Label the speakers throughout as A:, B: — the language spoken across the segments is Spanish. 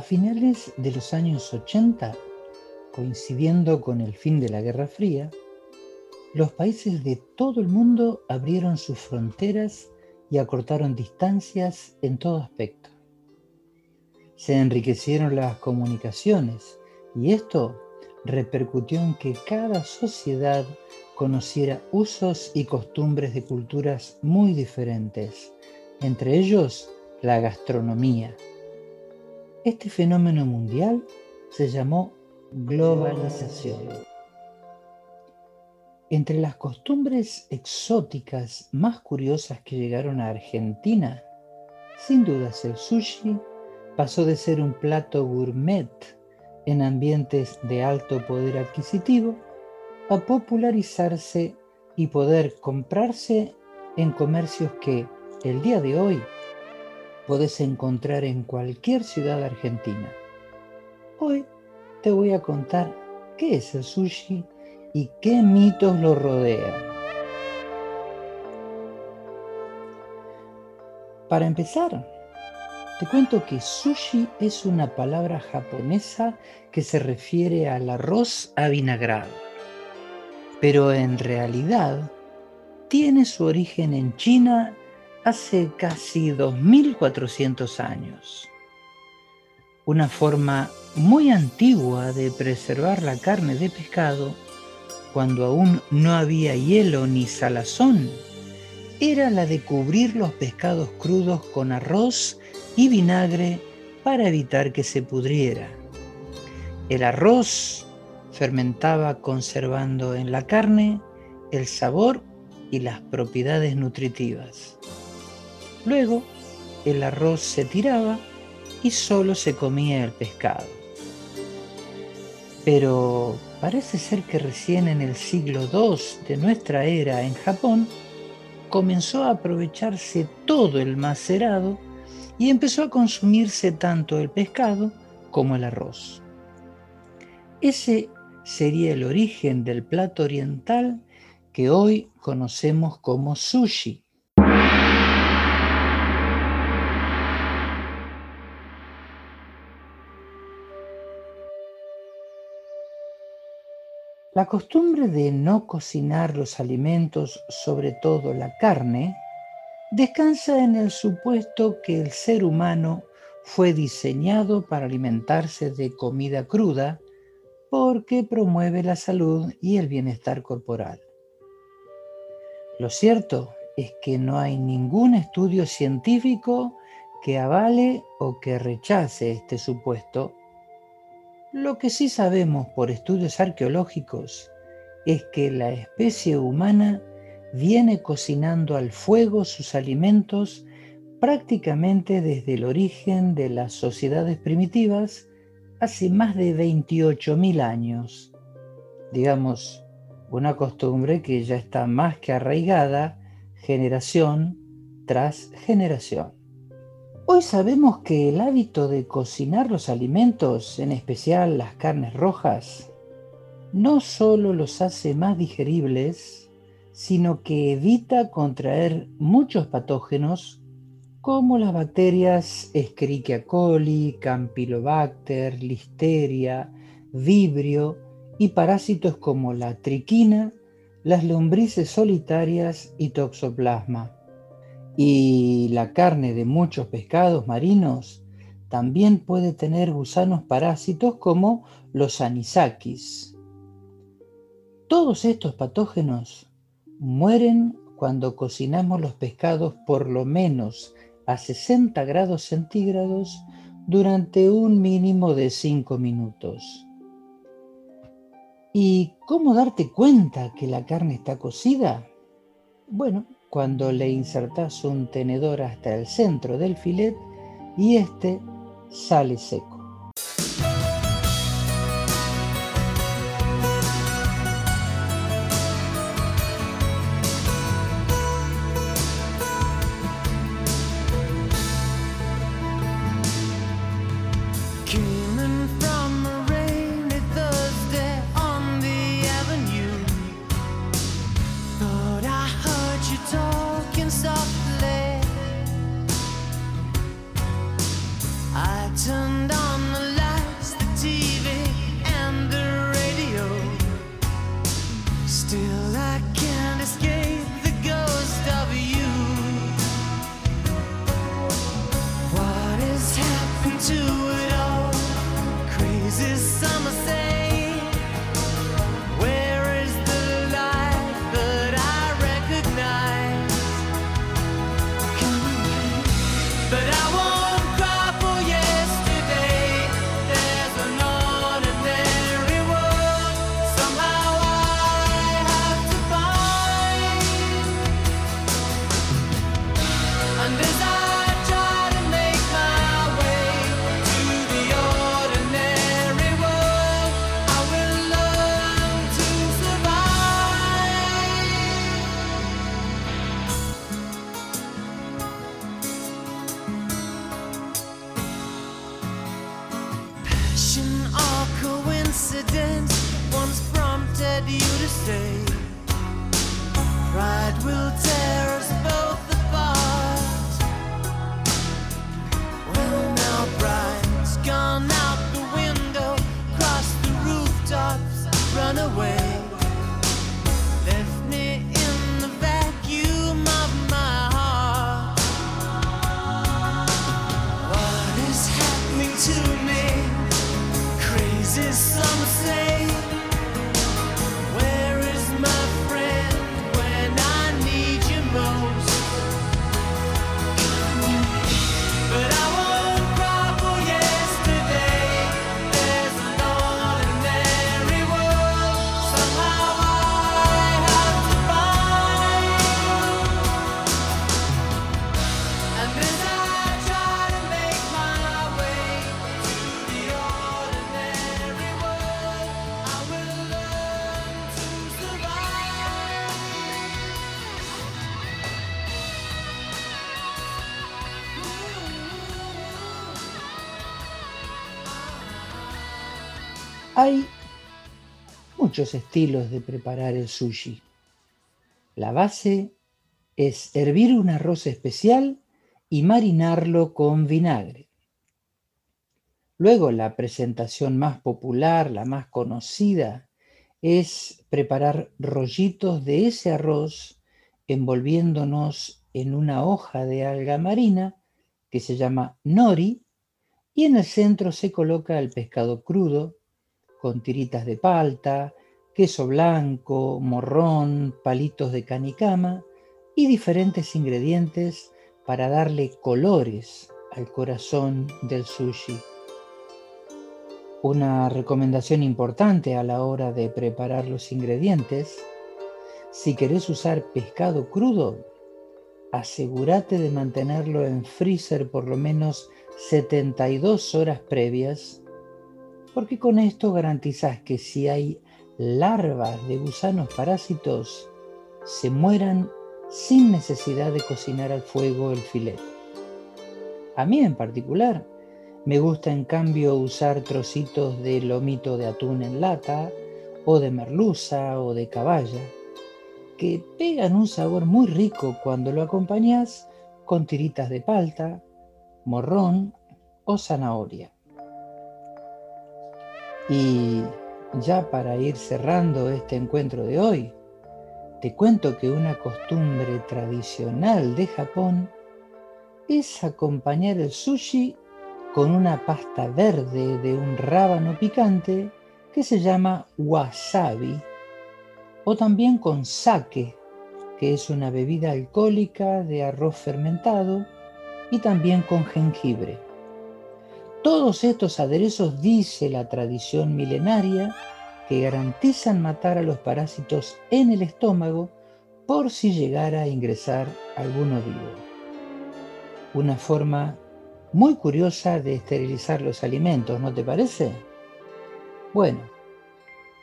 A: A finales de los años 80, coincidiendo con el fin de la Guerra Fría, los países de todo el mundo abrieron sus fronteras y acortaron distancias en todo aspecto. Se enriquecieron las comunicaciones y esto repercutió en que cada sociedad conociera usos y costumbres de culturas muy diferentes, entre ellos la gastronomía. Este fenómeno mundial se llamó globalización. Entre las costumbres exóticas más curiosas que llegaron a Argentina, sin dudas el sushi pasó de ser un plato gourmet en ambientes de alto poder adquisitivo a popularizarse y poder comprarse en comercios que el día de hoy podés encontrar en cualquier ciudad argentina. Hoy te voy a contar qué es el sushi y qué mitos lo rodean. Para empezar, te cuento que sushi es una palabra japonesa que se refiere al arroz avinagrado, pero en realidad tiene su origen en China hace casi 2400 años. Una forma muy antigua de preservar la carne de pescado cuando aún no había hielo ni salazón, era la de cubrir los pescados crudos con arroz y vinagre para evitar que se pudriera. El arroz fermentaba conservando en la carne el sabor y las propiedades nutritivas. Luego, el arroz se tiraba y solo se comía el pescado. Pero Parece ser que recién en el siglo II de nuestra era en Japón comenzó a aprovecharse todo el macerado y empezó a consumirse tanto el pescado como el arroz. Ese sería el origen del plato oriental que hoy conocemos como sushi. La costumbre de no cocinar los alimentos, sobre todo la carne, descansa en el supuesto que el ser humano fue diseñado para alimentarse de comida cruda porque promueve la salud y el bienestar corporal. Lo cierto es que no hay ningún estudio científico que avale o que rechace este supuesto lo que sí sabemos por estudios arqueológicos es que la especie humana viene cocinando al fuego sus alimentos prácticamente desde el origen de las sociedades primitivas hace más de 28.000 años. Digamos, una costumbre que ya está más que arraigada generación tras generación. Hoy sabemos que el hábito de cocinar los alimentos, en especial las carnes rojas, no solo los hace más digeribles, sino que evita contraer muchos patógenos como las bacterias Escherichia coli, Campylobacter, Listeria, Vibrio y parásitos como la triquina, las lombrices solitarias y Toxoplasma. Y la carne de muchos pescados marinos también puede tener gusanos parásitos como los anisakis. Todos estos patógenos mueren cuando cocinamos los pescados por lo menos a 60 grados centígrados durante un mínimo de 5 minutos. ¿Y cómo darte cuenta que la carne está cocida? Bueno, cuando le insertas un tenedor hasta el centro del filet y este sale seco. accident once prompted you to stay. Pride will tear. Hay muchos estilos de preparar el sushi. La base es hervir un arroz especial y marinarlo con vinagre. Luego la presentación más popular, la más conocida, es preparar rollitos de ese arroz envolviéndonos en una hoja de alga marina que se llama nori y en el centro se coloca el pescado crudo con tiritas de palta, queso blanco, morrón, palitos de canicama y diferentes ingredientes para darle colores al corazón del sushi. Una recomendación importante a la hora de preparar los ingredientes, si querés usar pescado crudo, asegúrate de mantenerlo en freezer por lo menos 72 horas previas porque con esto garantizas que si hay larvas de gusanos parásitos, se mueran sin necesidad de cocinar al fuego el filete. A mí en particular, me gusta en cambio usar trocitos de lomito de atún en lata, o de merluza o de caballa, que pegan un sabor muy rico cuando lo acompañas con tiritas de palta, morrón o zanahoria. Y ya para ir cerrando este encuentro de hoy, te cuento que una costumbre tradicional de Japón es acompañar el sushi con una pasta verde de un rábano picante que se llama wasabi, o también con sake, que es una bebida alcohólica de arroz fermentado, y también con jengibre. Todos estos aderezos, dice la tradición milenaria, que garantizan matar a los parásitos en el estómago por si llegara a ingresar alguno vivo. Una forma muy curiosa de esterilizar los alimentos, ¿no te parece? Bueno,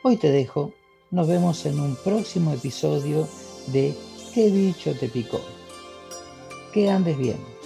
A: hoy te dejo. Nos vemos en un próximo episodio de ¿Qué bicho te picó? Que andes bien.